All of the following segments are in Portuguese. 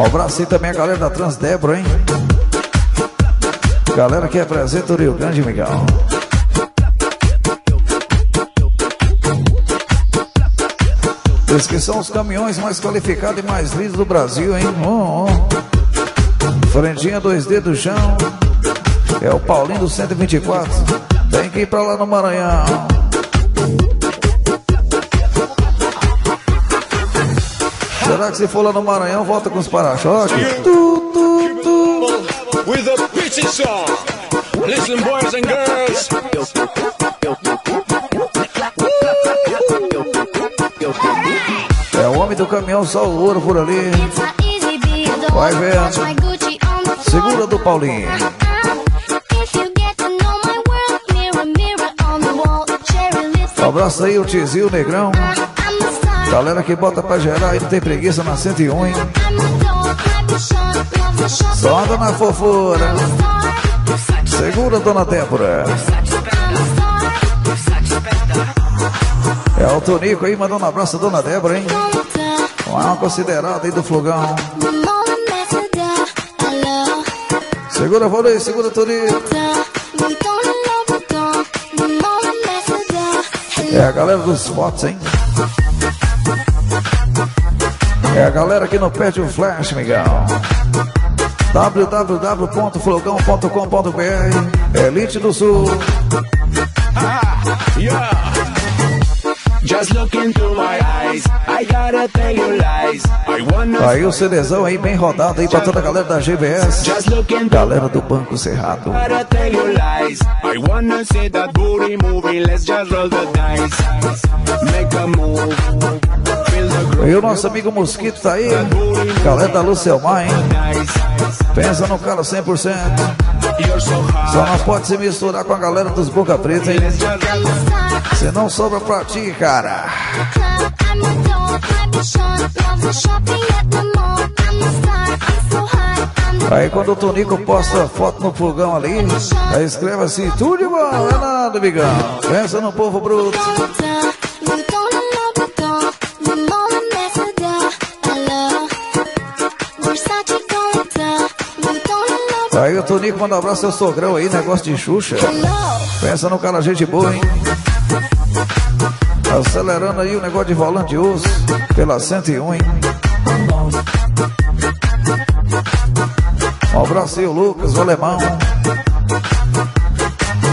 Um abraço aí também a galera da Transdebro, hein? Galera que representa o Rio Grande, Miguel. Esses que são os caminhões mais qualificados e mais lindos do Brasil, hein? Oh, oh. Frendinha 2D do chão. É o Paulinho do 124. Tem que ir pra lá no Maranhão. Será que se for lá no Maranhão, volta com os para-choques? Tu, tu, tu. With a pitchy song. Listen, boys and girls. É o homem do caminhão, só o ouro por ali. Vai vendo. Segura do Paulinho. Um abraço aí, o Tizio, o Negrão. Galera que bota pra gerar e não tem preguiça na 101, hein? Só na fofura. Segura, dona Débora. É o Tonico aí, mandando um abraço a dona Débora, hein? Uma considerada aí do Flogão. Segura, Valei, segura, Tonico. É a galera dos fotos, hein? É a galera que não perde o flash, Miguel. www.flogão.com.br Elite do Sul. Yeah. Just look into my eyes. I gotta tell you lies. I wanna. Aí o CDzão aí bem rodado aí pra toda a galera da GBS. Just look into Galera do Banco Cerrado. gotta tell you lies. I wanna see that booty moving. Let's just roll the dice. Make a move. E o nosso amigo Mosquito tá aí. Galera da Lucelmar, hein? Pensa no cara 100%. You're so hot. Só não pode se misturar com a galera dos Boca Preta, hein? The Senão sobra pra ti, cara. Aí quando o Tonico posta foto no fogão ali, aí escreve assim, tudo bom, é nada, amigão. Pensa no povo bruto. Tonico manda um abraço ao sogrão aí, negócio de Xuxa. Pensa no cara, gente boa, hein? Acelerando aí o negócio de volante de pela 101, hein? Um abraço aí, o Lucas, o alemão.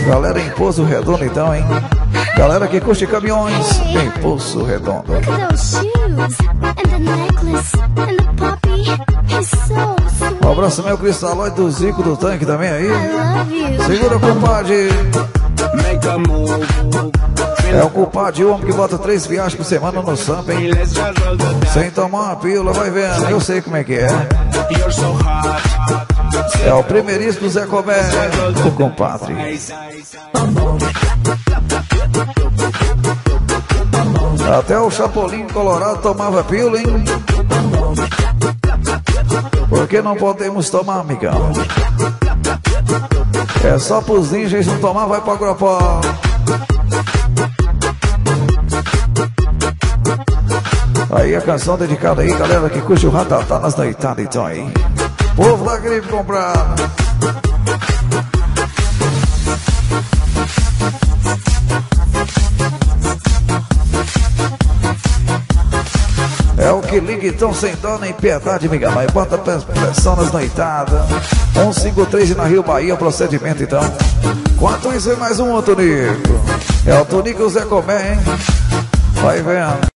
Galera em Poço Redondo, então, hein? Galera que curte caminhões em Poço Redondo. Look at those shoes and the necklace and the puppy. He's so. Um abraço meu cristalóide do Zico do tanque também aí. Segura, compadre. É o culpado, o homem que bota três viagens por semana no Sampa, hein? Sem tomar uma pílula, vai vendo. Eu sei como é que é. É o primeiríssimo Zé Comé, o compadre. Até o Chapolin Colorado tomava pílula, hein? Por que não podemos tomar, amigão? É só pros ninjas não tomar, vai pro Agropó. Aí a canção dedicada aí, galera que curte o ratatá nas noitadas, então aí. Povo da gripe comprado. Que liga então sem dó nem piedade, Miguel. Mas bota pre- pressão nas noitadas. 153 na Rio Bahia, procedimento então. Quanto isso é mais um, Tonico? É o Tonico Zé Comé, hein? Vai vendo.